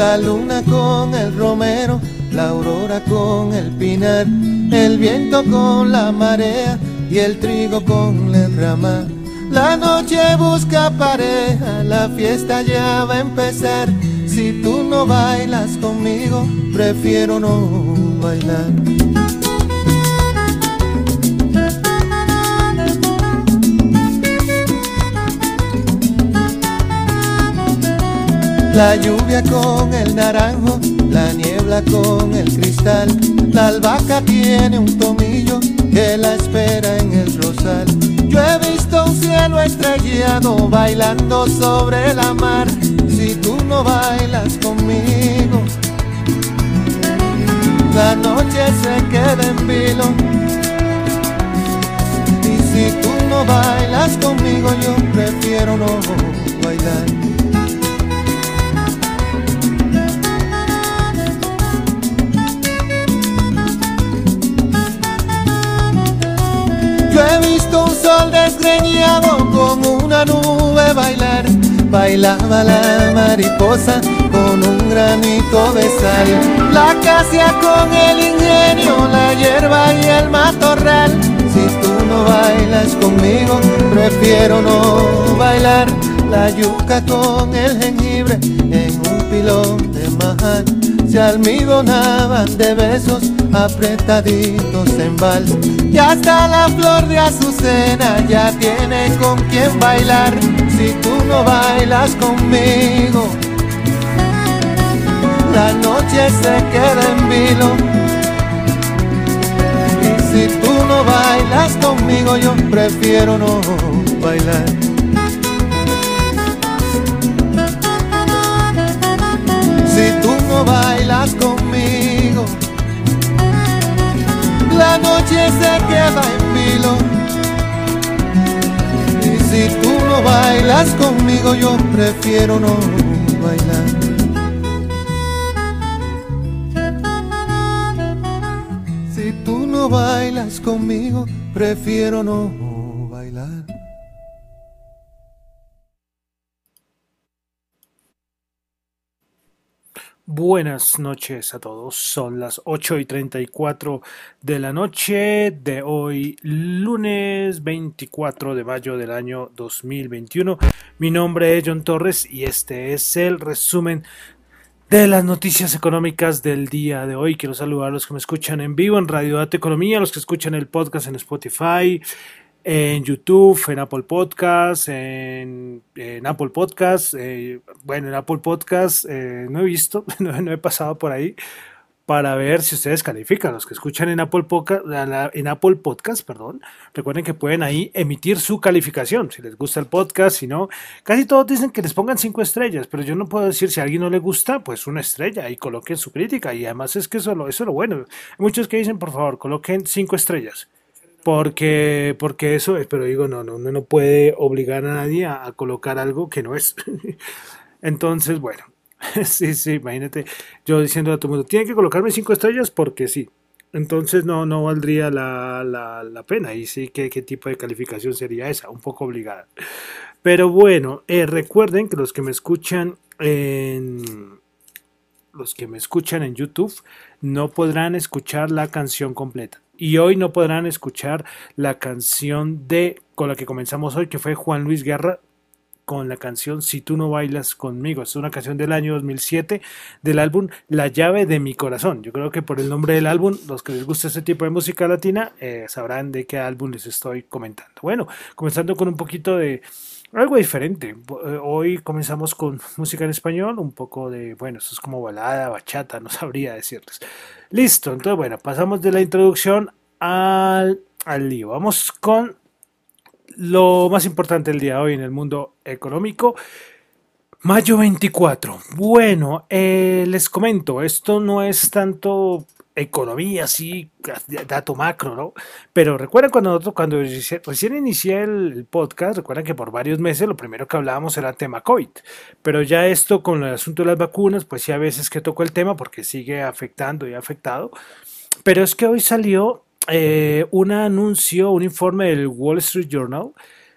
la luna con el romero, la aurora con el pinar, el viento con la marea y el trigo con la rama. La noche busca pareja, la fiesta ya va a empezar. Si tú no bailas conmigo, prefiero no bailar. La lluvia con el naranjo, la niebla con el cristal. La albahaca tiene un tomillo que la espera en el rosal. Yo he visto un cielo estrellado bailando sobre la mar. Si tú no bailas conmigo, la noche se queda en vilo. Y si tú no bailas conmigo, yo prefiero no bailar. Yo he visto un sol desgreñado con una nube bailar. Bailaba la mariposa con un granito de sal. La acacia con el ingenio, la hierba y el matorral. Si tú no bailas conmigo, prefiero no bailar. La yuca con el jengibre en un pilón de majar. Se almidonaban de besos apretaditos en vals. Y hasta la flor de azucena ya tiene con quien bailar. Si tú no bailas conmigo, la noche se queda en vilo. Y si tú no bailas conmigo, yo prefiero no bailar. Si tú no bailas conmigo, la noche se queda en vilo. Y si tú no bailas conmigo, yo prefiero no bailar. Si tú no bailas conmigo, prefiero no Buenas noches a todos, son las 8 y 34 de la noche de hoy, lunes 24 de mayo del año 2021. Mi nombre es John Torres y este es el resumen de las noticias económicas del día de hoy. Quiero saludar a los que me escuchan en vivo en Radio Data Economía, a los que escuchan el podcast en Spotify, en YouTube, en Apple Podcasts, en, Apple Podcasts, eh, bueno, en Apple Podcasts eh, no he visto, no, no, he pasado por ahí para ver si ustedes califican, los que escuchan en Apple, Podcast, en Apple Podcast, perdón, recuerden que pueden ahí emitir su calificación, si les gusta el podcast, si no, casi todos dicen que les pongan cinco estrellas, pero yo no puedo decir si a alguien no le gusta, pues una estrella y coloquen su crítica, y además es que eso, eso es lo bueno, hay muchos que dicen, por favor, coloquen cinco estrellas, porque, porque eso, pero digo, no, no, uno no puede obligar a nadie a, colocar algo que no es. Entonces, bueno, sí, sí, imagínate yo diciendo a todo el mundo, tienen que colocarme cinco estrellas porque sí. Entonces no, no valdría la, la, la pena. Y sí, ¿qué, ¿qué tipo de calificación sería esa? Un poco obligada. Pero bueno, eh, recuerden que los que me escuchan en los que me escuchan en YouTube no podrán escuchar la canción completa. Y hoy no podrán escuchar la canción de con la que comenzamos hoy, que fue Juan Luis Guerra con la canción Si tú no bailas conmigo. Es una canción del año 2007 del álbum La llave de mi corazón. Yo creo que por el nombre del álbum, los que les gusta este tipo de música latina eh, sabrán de qué álbum les estoy comentando. Bueno, comenzando con un poquito de algo diferente. Hoy comenzamos con música en español, un poco de, bueno, esto es como balada, bachata, no sabría decirles. Listo, entonces bueno, pasamos de la introducción al, al lío. Vamos con lo más importante del día de hoy en el mundo económico. Mayo 24. Bueno, eh, les comento, esto no es tanto economía, así, dato macro, ¿no? Pero recuerden cuando nosotros, cuando recién inicié el podcast, recuerden que por varios meses lo primero que hablábamos era tema COVID. Pero ya esto con el asunto de las vacunas, pues sí a veces que toco el tema porque sigue afectando y afectado. Pero es que hoy salió eh, un anuncio, un informe del Wall Street Journal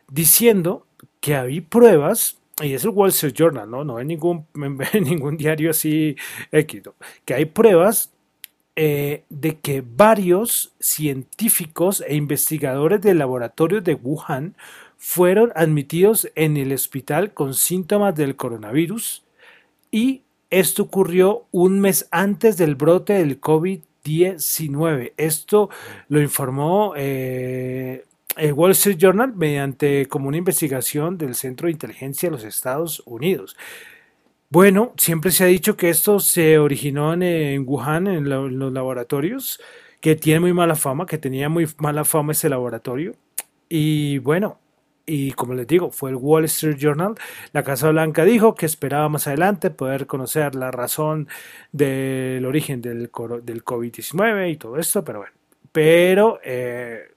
diciendo que había pruebas y es el Wall Street Journal, no, no es ningún, ningún diario así éxito, que hay pruebas eh, de que varios científicos e investigadores del laboratorio de Wuhan fueron admitidos en el hospital con síntomas del coronavirus y esto ocurrió un mes antes del brote del COVID-19. Esto lo informó eh, el Wall Street Journal mediante como una investigación del Centro de Inteligencia de los Estados Unidos. Bueno, siempre se ha dicho que esto se originó en, Wuhan, en, los laboratorios, que tiene muy mala fama, que tenía muy mala fama ese laboratorio. Y bueno, y como les digo, fue el Wall Street Journal. La Casa Blanca dijo que esperaba más adelante poder conocer la razón del origen del, del COVID-19 y todo esto, pero bueno. Pero, eh,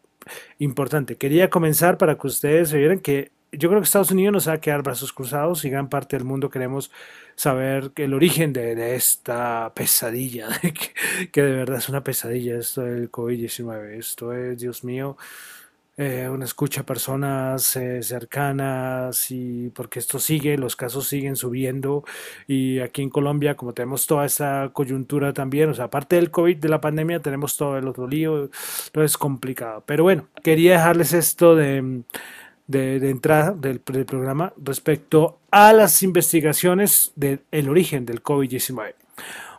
importante, quería comenzar para que ustedes se vieran que yo creo que Estados Unidos nos va a quedar brazos cruzados y gran parte del mundo queremos saber el origen de, esta pesadilla, que, de verdad es una pesadilla esto del COVID-19. Esto es, Dios mío, eh, una escucha personas eh, cercanas y porque esto sigue, los casos siguen subiendo y aquí en Colombia como tenemos toda esta coyuntura también, o sea, aparte del COVID, de la pandemia, tenemos todo el otro lío, todo es complicado. Pero bueno, quería dejarles esto de de, entrada del, programa respecto a las investigaciones del origen del COVID-19.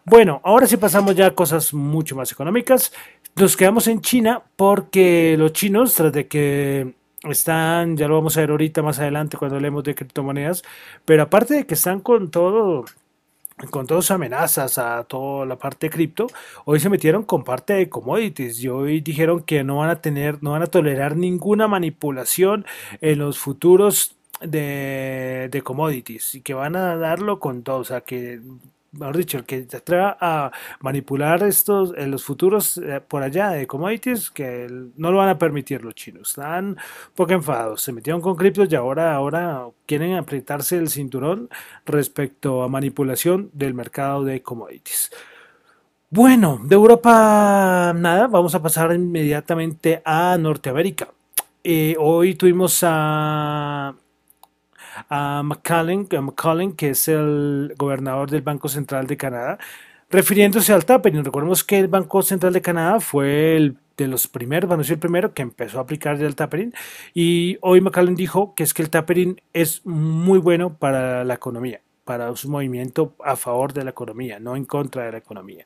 Bueno, ahora sí pasamos ya a cosas mucho más económicas. Nos quedamos en China porque los chinos, tras de que están, ya lo vamos a ver ahorita más adelante cuando hablemos de criptomonedas, pero aparte de que están con todo con todas amenazas a toda la parte de cripto, hoy se metieron con parte de commodities y hoy dijeron que no van a tener, no van a tolerar ninguna manipulación en los futuros de, de commodities y que van a darlo con todo, o sea que mejor dicho, el que se atreva a manipular estos en los futuros eh, por allá de commodities, que no lo van a permitir los chinos. Están un poco enfadados. Se metieron con criptos y ahora, ahora quieren apretarse el cinturón respecto a manipulación del mercado de commodities. Bueno, de Europa nada, vamos a pasar inmediatamente a Norteamérica. Eh, hoy tuvimos a a McCullen, que es el gobernador del Banco Central de Canadá, refiriéndose al tapering. Recordemos que el Banco Central de Canadá fue el de los primeros, bueno, el primero que empezó a aplicar el tapering y hoy McCallum dijo que es que el tapering es muy bueno para la economía, para su movimiento a favor de la economía, no en contra de la economía.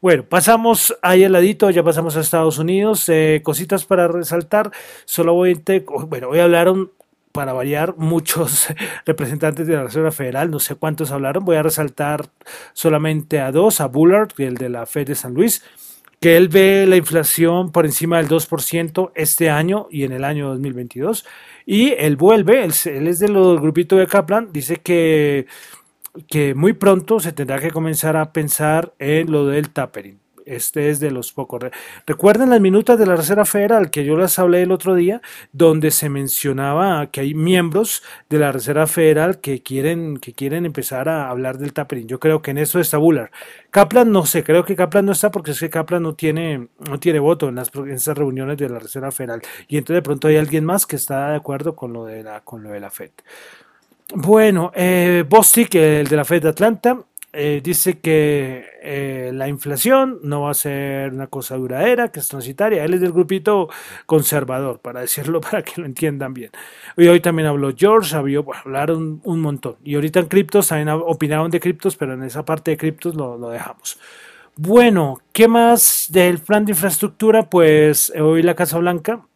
Bueno, pasamos ahí al ladito, ya pasamos a Estados Unidos, eh, cositas para resaltar, solo voy a, bueno, hoy para variar, muchos representantes de la Reserva Federal, no sé cuántos hablaron, voy a resaltar solamente a dos, a Bullard, el de la Fed de San Luis, que él ve la inflación por encima del 2% este año y en el año 2022, y él vuelve, él, es de los grupitos de Kaplan, dice que, que muy pronto se tendrá que comenzar a pensar en lo del tapering este es de los pocos. Recuerden las minutas de la Reserva Federal que yo les hablé el otro día, donde se mencionaba que hay miembros de la Reserva Federal que quieren, que quieren empezar a hablar del tapering. Yo creo que en eso está Bullard. Kaplan no sé, creo que Kaplan no está porque es que Kaplan no tiene, no tiene voto en, las, esas reuniones de la Reserva Federal. Y entonces de pronto hay alguien más que está de acuerdo con lo de la, con lo de la FED. Bueno, eh, Bostic, el de la Fed de Atlanta, eh, dice que eh, la inflación no va a ser una cosa duradera, que es transitaria. Él es del grupito conservador, para decirlo, para que lo entiendan bien. Y hoy también habló George, hablaron un montón. Y ahorita en criptos también opinaron de criptos, pero en esa parte de criptos lo, lo dejamos. Bueno, ¿qué más del plan de infraestructura? Pues hoy la Casa Blanca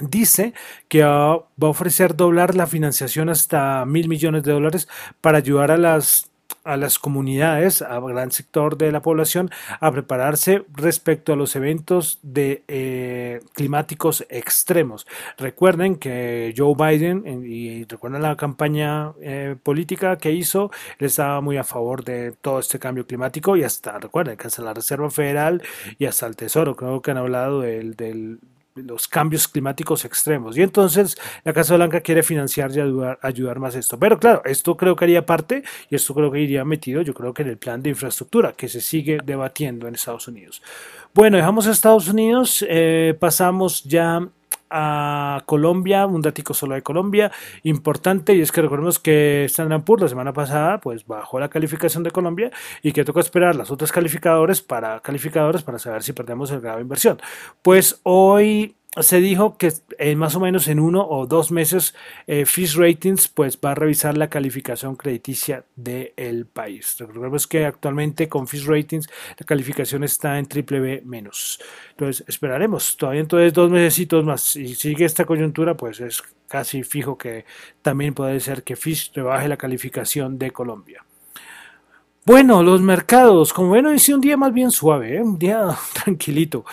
dice que va a ofrecer doblar la financiación hasta mil millones de dólares para ayudar a las a las comunidades, a gran sector de la población, a prepararse respecto a los eventos de, eh, climáticos extremos. Recuerden que Joe Biden, y recuerden la campaña eh, política que hizo, él estaba muy a favor de todo este cambio climático y hasta, recuerden que hasta la Reserva Federal y hasta el Tesoro, creo que han hablado del, del los cambios climáticos extremos. Y entonces la Casa Blanca quiere financiar y ayudar, ayudar más esto. Pero claro, esto creo que haría parte y esto creo que iría metido, yo creo que en el plan de infraestructura que se sigue debatiendo en Estados Unidos. Bueno, dejamos a Estados Unidos, eh, pasamos ya a Colombia, un datico solo de Colombia, importante, y es que recordemos que Standard la semana pasada pues bajó la calificación de Colombia y que toca esperar las otras calificadores para calificadores para saber si perdemos el grado de inversión. Pues hoy se dijo que en más o menos en uno o dos meses eh, Fish Ratings pues va a revisar la calificación crediticia del país. Recordemos que actualmente con Fish Ratings la calificación está en triple B menos. Entonces esperaremos todavía entonces dos meses más. Si sigue esta coyuntura pues es casi fijo que también puede ser que Fish rebaje la calificación de Colombia. Bueno, los mercados, como ven, hoy sí un día más bien suave, ¿eh? un día tranquilito.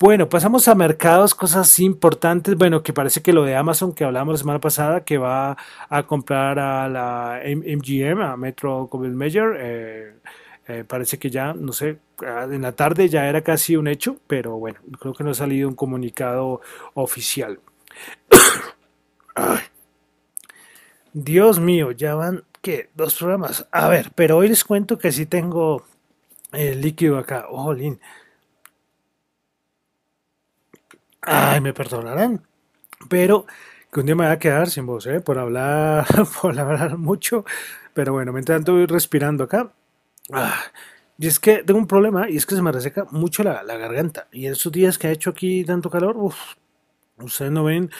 Bueno, pasamos a mercados, cosas importantes. Bueno, que parece que lo de Amazon que hablamos la semana pasada, que va a comprar a la MGM, a Metro Goldwyn Mayer. Eh, eh, parece que ya, no sé, en la tarde ya era casi un hecho, pero bueno, creo que no ha salido un comunicado oficial. Dios mío, ya van, ¿qué? Dos programas. A ver, pero hoy les cuento que sí tengo el líquido acá. Oh, Lin. Ay, me perdonarán. Pero que un día me voy a quedar sin voz, ¿eh? Por hablar, por hablar mucho. Pero bueno, mientras tanto voy respirando acá. Ah, y es que tengo un problema y es que se me reseca mucho la, la garganta. Y en estos días que ha hecho aquí tanto calor, uff, ustedes no ven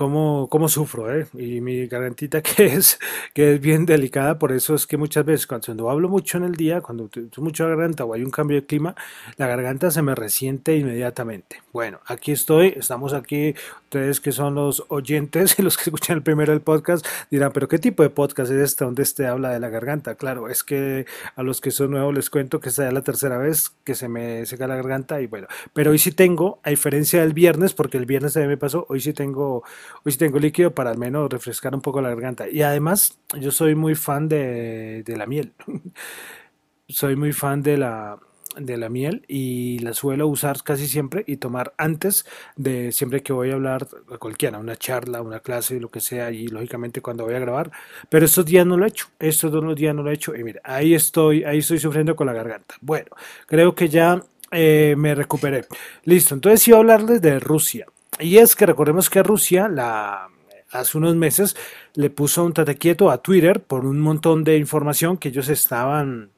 cómo, cómo sufro, ¿eh? Y mi gargantita que es, que es bien delicada, por eso es que muchas veces cuando hablo mucho en el día, cuando tengo mucha garganta o hay un cambio de clima, la garganta se me resiente inmediatamente. Bueno, aquí estoy, estamos aquí, ustedes que son los oyentes y los que escuchan el primero del podcast dirán, pero ¿qué tipo de podcast es este donde este habla de la garganta? Claro, es que a los que son nuevos les cuento que esta es la tercera vez que se me seca la garganta y bueno, pero hoy sí tengo, a diferencia del viernes, porque el viernes se me pasó, hoy sí tengo hoy sí tengo líquido para al menos refrescar un poco la garganta. Y además, yo soy muy fan de, la miel. soy muy fan de la, de la miel y la suelo usar casi siempre y tomar antes de siempre que voy a hablar a cualquiera, una charla, una clase, lo que sea, y lógicamente cuando voy a grabar. Pero estos días no lo he hecho, estos dos días no lo he hecho y mira, ahí estoy, ahí estoy sufriendo con la garganta. Bueno, creo que ya eh, me recuperé. Listo, entonces iba a hablarles de Rusia. Y es que recordemos que Rusia la, hace unos meses le puso un tate quieto a Twitter por un montón de información que ellos estaban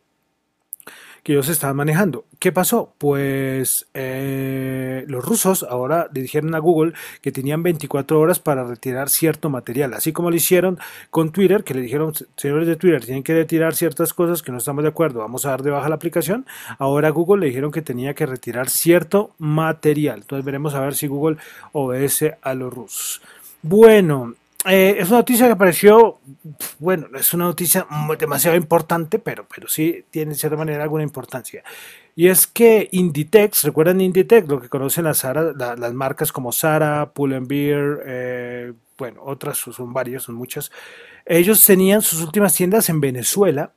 que ellos estaban manejando. ¿Qué pasó? Pues eh, los rusos ahora le dijeron a Google que tenían 24 horas para retirar cierto material, así como lo hicieron con Twitter, que le dijeron, señores de Twitter, tienen que retirar ciertas cosas que no estamos de acuerdo, vamos a dar de baja la aplicación. Ahora Google le dijeron que tenía que retirar cierto material. Entonces veremos a ver si Google obedece a los rusos. Bueno, eh, es una noticia que apareció, bueno, es una noticia demasiado importante, pero, pero sí tiene de cierta manera alguna importancia. Y es que Inditex, ¿recuerdan Inditex? Lo que conocen las, las marcas como Zara, Pull&Bear, eh, bueno, otras son varias, son muchas. Ellos tenían sus últimas tiendas en Venezuela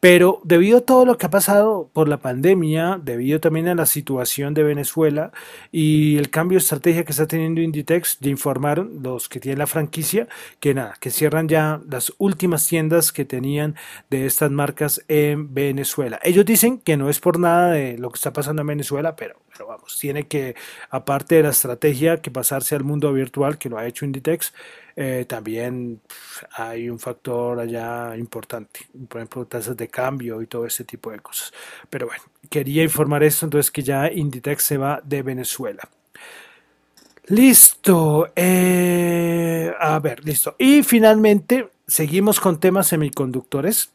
pero debido a todo lo que ha pasado por la pandemia, debido también a la situación de Venezuela y el cambio de estrategia que está teniendo Inditex, ya informaron los que tienen la franquicia que nada, que cierran ya las últimas tiendas que tenían de estas marcas en Venezuela. Ellos dicen que no es por nada de lo que está pasando en Venezuela, pero, pero vamos, tiene que, aparte de la estrategia, que pasarse al mundo virtual, que lo ha hecho Inditex, eh, también hay un factor allá importante, por ejemplo, tasas de cambio y todo ese tipo de cosas. Pero bueno, quería informar esto, entonces que ya Inditex se va de Venezuela. Listo. Eh, a ver, listo. Y finalmente, seguimos con temas semiconductores.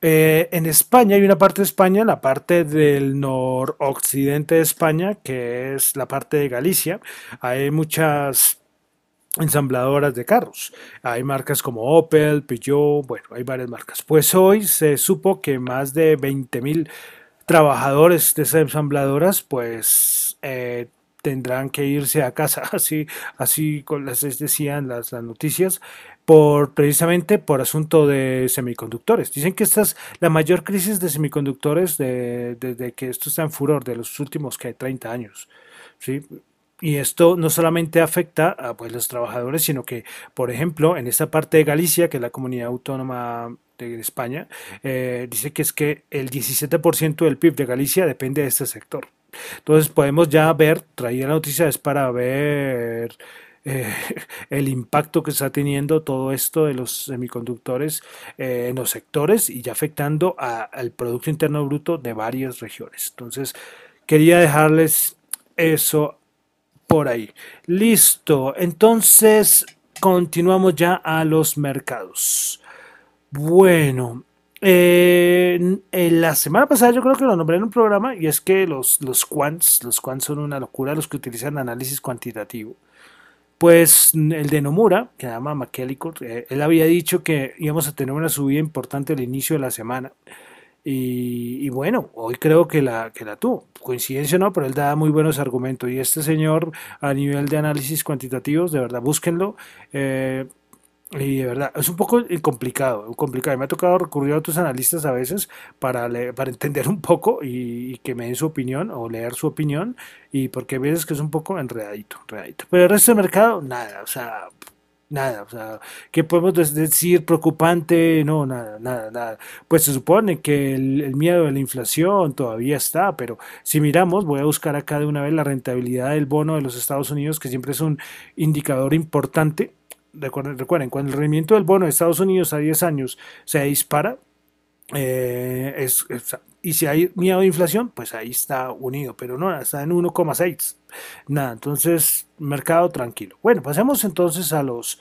Eh, en España hay una parte de España, la parte del noroccidente de España, que es la parte de Galicia. Hay muchas ensambladoras de carros. Hay marcas como Opel, Peugeot, bueno, hay varias marcas. Pues hoy se supo que más de 20.000 trabajadores de esas ensambladoras pues eh, tendrán que irse a casa, así, así les decían las, las noticias, por precisamente por asunto de semiconductores. Dicen que esta es la mayor crisis de semiconductores desde que esto está en furor, de los últimos que 30 años. ¿sí? Y esto no solamente afecta a pues, los trabajadores, sino que, por ejemplo, en esta parte de Galicia, que es la comunidad autónoma de España, eh, dice que es que el 17% del PIB de Galicia depende de este sector. Entonces podemos ya ver, traía noticias para ver eh, el impacto que está teniendo todo esto de los semiconductores en los sectores y ya afectando al Producto Interno Bruto de varias regiones. Entonces, quería dejarles eso por ahí. Listo, entonces continuamos ya a los mercados. Bueno, en la semana pasada yo creo que lo nombré en un programa y es que los, los quants, los quants son una locura, los que utilizan análisis cuantitativo. Pues el de Nomura, que se llama McKellico, eh, él había dicho que íbamos a tener una subida importante al inicio de la semana. Y, bueno, hoy creo que la, que la tuvo. Coincidencia no, pero él da muy buenos argumentos. Y este señor, a nivel de análisis cuantitativos, de verdad, búsquenlo. Eh, y de verdad, es un poco complicado, complicado. Me ha tocado recurrir a otros analistas a veces para, para entender un poco y, que me den su opinión o leer su opinión. Y porque a veces que es un poco enredadito, enredadito. Pero el resto del mercado, nada, o sea, nada, o sea, ¿qué podemos decir preocupante? No, nada, nada, nada. Pues se supone que el, miedo de la inflación todavía está, pero si miramos, voy a buscar acá de una vez la rentabilidad del bono de los Estados Unidos, que siempre es un indicador importante recuerden, recuerden, cuando el rendimiento del bono de Estados Unidos a 10 años se dispara, eh, es, y si hay miedo de inflación, pues ahí está unido, pero no, está en 1,6. Nada, entonces, mercado tranquilo. Bueno, pasemos entonces a los,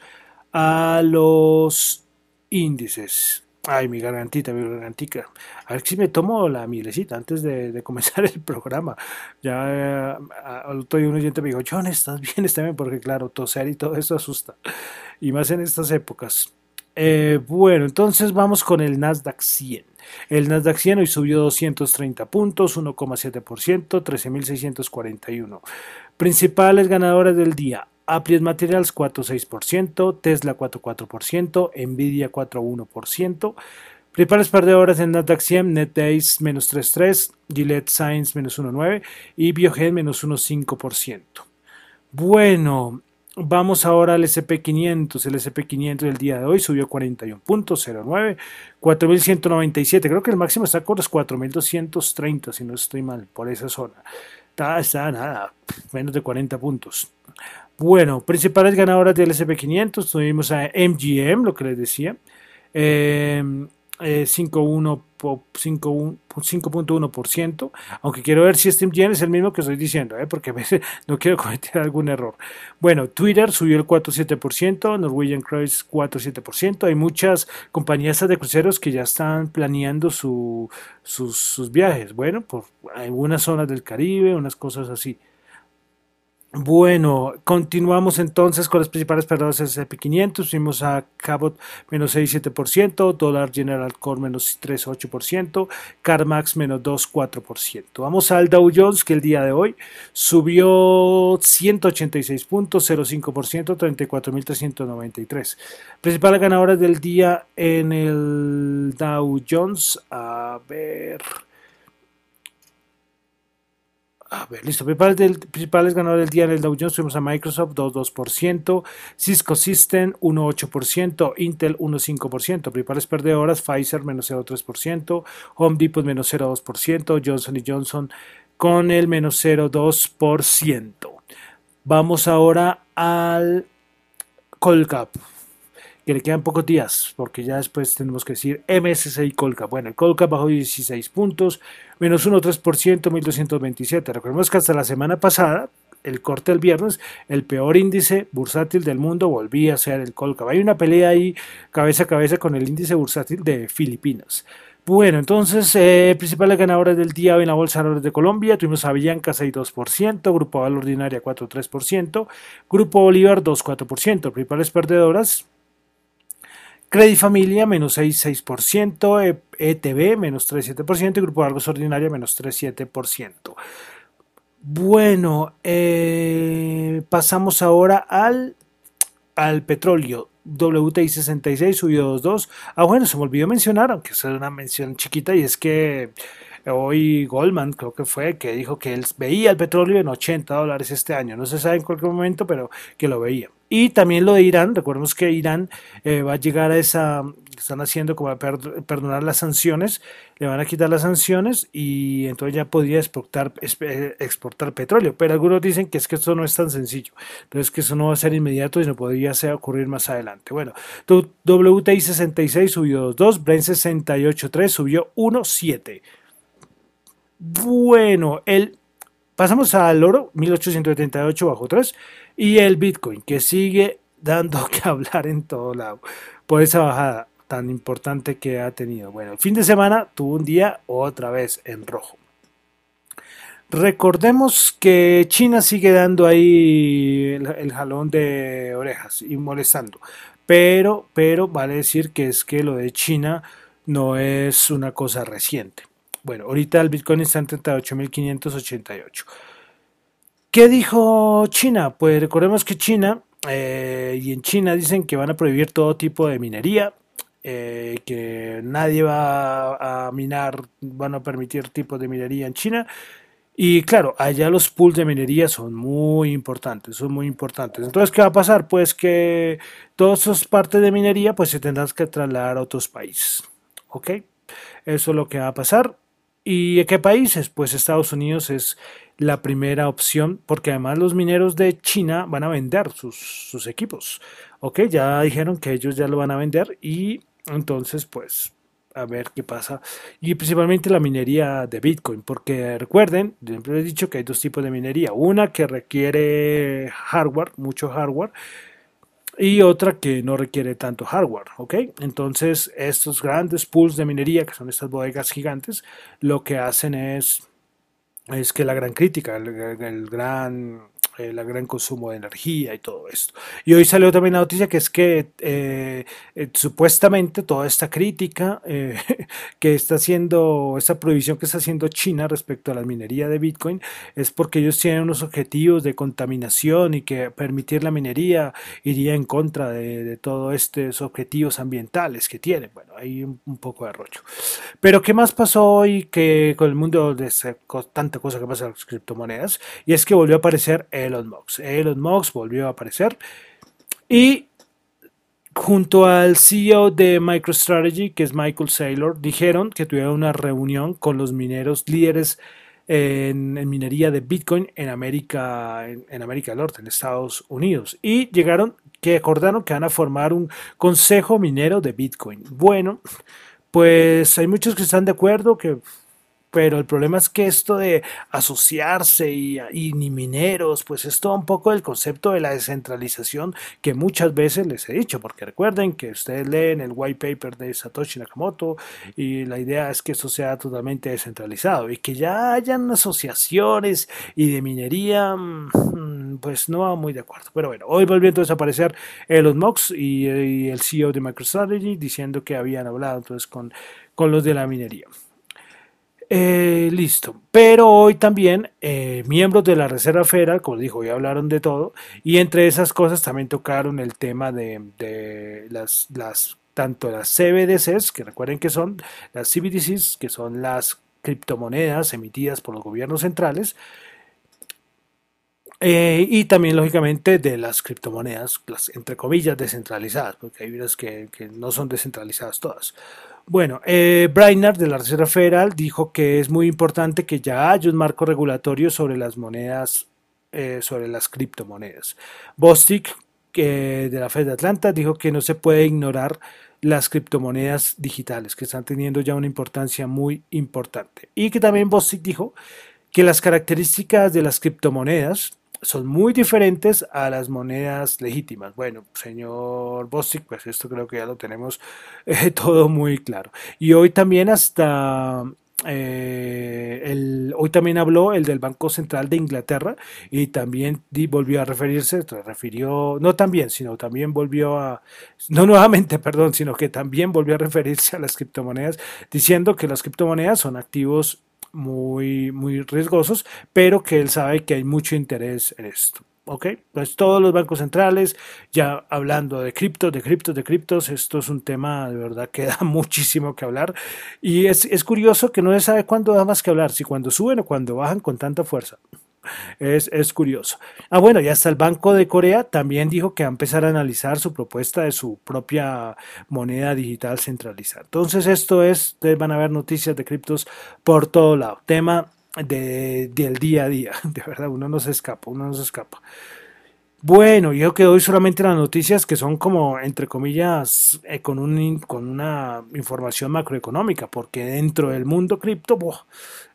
a los índices. Ay, mi gargantita, mi gargantica. A ver si me tomo la mielecita antes de, comenzar el programa. Ya eh, otro día un oyente me dijo, John, ¿estás bien? Está bien, porque claro, toser y todo eso asusta. Y más en estas épocas. Eh, bueno, entonces vamos con el Nasdaq 100. El Nasdaq 100 hoy subió 230 puntos, 1,7%, 13.641. Principales ganadoras del día. Applied Materials 4,6%, Tesla 4,4%, Nvidia 4,1%. Principales perdedoras en Nasdaq 100, NetDays menos 3,3%, Gillette Science menos 1,9% y Biogen menos 1,5%. Bueno, Vamos ahora al SP500. El SP500 del día de hoy subió 41.09, 4.197. Creo que el máximo está con los 4.230, si no estoy mal, por esa zona. Está, está nada, menos de 40 puntos. Bueno, principales ganadoras del SP500, tuvimos a MGM, lo que les decía, eh, 5.1%, aunque quiero ver si este MGM es el mismo que estoy diciendo, ¿eh? porque a veces no quiero cometer algún error. Bueno, Twitter subió el 4.7%, Norwegian Cruise 4.7%, hay muchas compañías de cruceros que ya están planeando sus, sus viajes, bueno, por algunas zonas del Caribe, unas cosas así. Bueno, continuamos entonces con las principales perdones del SP500. Fuimos a Cabot menos 6,7%, Dollar General Core menos 3,8%, CarMax menos 2,4%. Vamos al Dow Jones que el día de hoy subió 186 puntos, 0,5%, 34.393. Principales ganadoras del día en el Dow Jones. A ver. A ver, listo. Principales, ganadores del día en el Dow Jones tuvimos a Microsoft 2,2%, Cisco System 1,8%, Intel 1,5%, principales perdedoras Pfizer menos 0,3%, Home Depot menos 0,2%, Johnson Johnson con el menos 0,2%. Vamos ahora al Colcap que le quedan pocos días, porque ya después tenemos que decir MSCI Colcap. Bueno, el Colcap bajó 16 puntos, menos 1,3%, 1227. Recordemos que hasta la semana pasada, el corte del viernes, el peor índice bursátil del mundo volvía a ser el Colcap. Hay una pelea ahí cabeza a cabeza con el índice bursátil de Filipinas. Bueno, entonces, eh, principales ganadores del día en la Bolsa de Colombia, tuvimos a Bianca 6,2%, Grupo Val Ordinaria 4,3%, Grupo Bolívar 2,4%, principales perdedoras, Credit Familia menos 6,6%, ETB menos 3,7% y Grupo Argos Ordinaria menos 3,7%. Bueno, eh, pasamos ahora al, al petróleo. WTI 66 subió 2,2. Ah, bueno, se me olvidó mencionar, aunque es una mención chiquita, y es que hoy Goldman, creo que fue, que dijo que él veía el petróleo en 80 dólares este año. No se sabe en cualquier momento, pero que lo veía. Y también lo de Irán, recordemos que Irán eh, va a llegar a esa, están haciendo como perdonar las sanciones, le van a quitar las sanciones y entonces ya podría exportar, exportar petróleo. Pero algunos dicen que es que esto no es tan sencillo, entonces que eso no va a ser inmediato y no podría ocurrir más adelante. Bueno, WTI 66 subió 2.2, Brent 68.3 subió 1.7. Bueno, el, pasamos al oro, 1878 bajo 3, y el Bitcoin, que sigue dando que hablar en todo lado por esa bajada tan importante que ha tenido. Bueno, el fin de semana tuvo un día otra vez en rojo. Recordemos que China sigue dando ahí el, jalón de orejas y molestando. Pero, pero vale decir que es que lo de China no es una cosa reciente. Bueno, ahorita el Bitcoin está en 38.588. ¿Qué dijo China? Pues recordemos que China, eh, y en China dicen que van a prohibir todo tipo de minería, eh, que nadie va a minar, van a permitir tipos de minería en China. Y claro, allá los pools de minería son muy importantes, son muy importantes. Entonces, ¿qué va a pasar? Pues que todas esas partes de minería pues se tendrán que trasladar a otros países. ¿Ok? Eso es lo que va a pasar. ¿Y qué países? Pues Estados Unidos es la primera opción porque además los mineros de China van a vender sus, equipos. Ok, ya dijeron que ellos ya lo van a vender y entonces pues a ver qué pasa. Y principalmente la minería de Bitcoin, porque recuerden, siempre he dicho que hay dos tipos de minería. Una que requiere hardware, mucho hardware, y otra que no requiere tanto hardware, ¿ok? Entonces, estos grandes pools de minería, que son estas bodegas gigantes, lo que hacen es, es que la gran crítica, el gran el gran consumo de energía y todo esto. Y hoy salió también la noticia que es que eh, eh, supuestamente toda esta crítica eh, que está haciendo, esta prohibición que está haciendo China respecto a la minería de Bitcoin es porque ellos tienen unos objetivos de contaminación y que permitir la minería iría en contra de, todos estos objetivos ambientales que tienen. Bueno, hay un, poco de rollo. Pero ¿qué más pasó hoy que con el mundo de tanta cosa que pasa con las criptomonedas? Y es que volvió a aparecer el Elon Musk. Elon Musk volvió a aparecer y junto al CEO de MicroStrategy, que es Michael Saylor, dijeron que tuvieron una reunión con los mineros líderes en, minería de Bitcoin en América, en, América del Norte, en Estados Unidos. Y llegaron, que acordaron que van a formar un consejo minero de Bitcoin. Bueno, pues hay muchos que están de acuerdo que pero el problema es que esto de asociarse y, ni mineros, pues es todo un poco el concepto de la descentralización que muchas veces les he dicho, porque recuerden que ustedes leen el white paper de Satoshi Nakamoto y la idea es que esto sea totalmente descentralizado y que ya hayan asociaciones y de minería, mm, pues no va muy de acuerdo. Pero bueno, hoy volvió entonces a aparecer Elon Musk y, y el CEO de MicroStrategy diciendo que habían hablado entonces con, con los de la minería. Eh, listo. Pero hoy también eh, miembros de la Reserva Federal, como dijo, ya hablaron de todo. Y entre esas cosas también tocaron el tema de, las, las, tanto las CBDCs, que recuerden que son las CBDCs, que son las criptomonedas emitidas por los gobiernos centrales. Eh, y también, lógicamente, de las criptomonedas, las entre comillas descentralizadas, porque hay unas que, que no son descentralizadas todas. Bueno, eh, Brainard de la Reserva Federal dijo que es muy importante que ya haya un marco regulatorio sobre las monedas, eh, sobre las criptomonedas. Bostic de la Fed de Atlanta dijo que no se puede ignorar las criptomonedas digitales, que están teniendo ya una importancia muy importante. Y que también Bostic dijo que las características de las criptomonedas son muy diferentes a las monedas legítimas. Bueno, señor Bostic, pues esto creo que ya lo tenemos eh, todo muy claro. Y hoy también hasta... Eh, el, hoy también habló el del Banco Central de Inglaterra y también volvió a referirse, refirió, no también, sino también volvió a, no nuevamente, perdón, sino que también volvió a referirse a las criptomonedas, diciendo que las criptomonedas son activos muy, muy riesgosos, pero que él sabe que hay mucho interés en esto. ¿Ok? Pues todos los bancos centrales, ya hablando de criptos, de criptos, de criptos, esto es un tema de verdad que da muchísimo que hablar. Y es, es curioso que no se sabe cuándo da más que hablar, si cuando suben o cuando bajan con tanta fuerza. Es, es curioso. Ah, bueno, y hasta el Banco de Corea también dijo que va a empezar a analizar su propuesta de su propia moneda digital centralizada. Entonces, esto es, ustedes van a ver noticias de criptos por todo lado. Tema de, del día a día. De verdad, uno no se escapa, uno no se escapa. Bueno, yo que doy solamente las noticias que son como, entre comillas, eh, con, un, con una información macroeconómica, porque dentro del mundo cripto,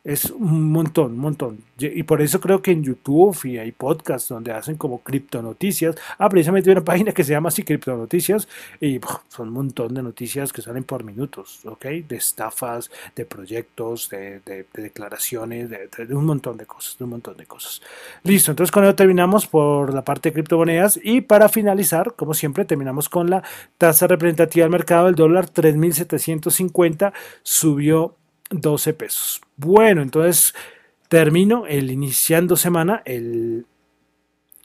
es un montón, un montón. Y por eso creo que en YouTube y hay podcasts donde hacen como criptonoticias. Ah, precisamente hay una página que se llama así criptonoticias y son un montón de noticias que salen por minutos, ¿ok? De estafas, de proyectos, de, declaraciones, de, un montón de cosas, de un montón de cosas. Listo, entonces con eso terminamos por la parte de criptomonedas y para finalizar, como siempre, terminamos con la tasa representativa del mercado. El dólar 3.750 subió 12 pesos. Bueno, entonces termino el iniciando semana, el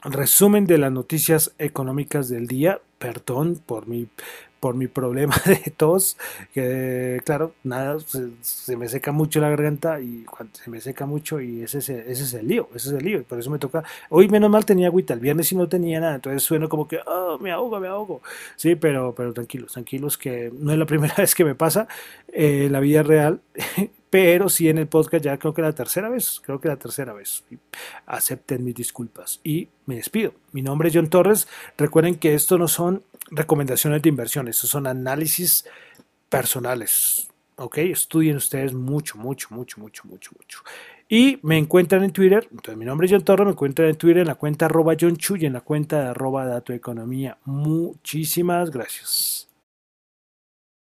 resumen de las noticias económicas del día. Perdón por mi por mi problema de tos, que claro, nada, se, me seca mucho la garganta y se me seca mucho y ese es, el, ese es el lío, ese es el lío, y por eso me toca, hoy menos mal tenía agüita, el viernes sí no tenía nada, entonces sueno como que, oh, me ahogo, me ahogo, sí, pero, pero tranquilos, tranquilos, que no es la primera vez que me pasa, eh, la vida real, pero sí en el podcast ya creo que la tercera vez, creo que la tercera vez. Acepten mis disculpas y me despido. Mi nombre es John Torres. Recuerden que esto no son recomendaciones de inversión, estos son análisis personales. ¿Ok? Estudien ustedes mucho, mucho, mucho, mucho, mucho, mucho. Y me encuentran en Twitter, entonces mi nombre es John Torres, me encuentran en Twitter en la cuenta arroba John Chu y en la cuenta de Dato Economía. Muchísimas gracias.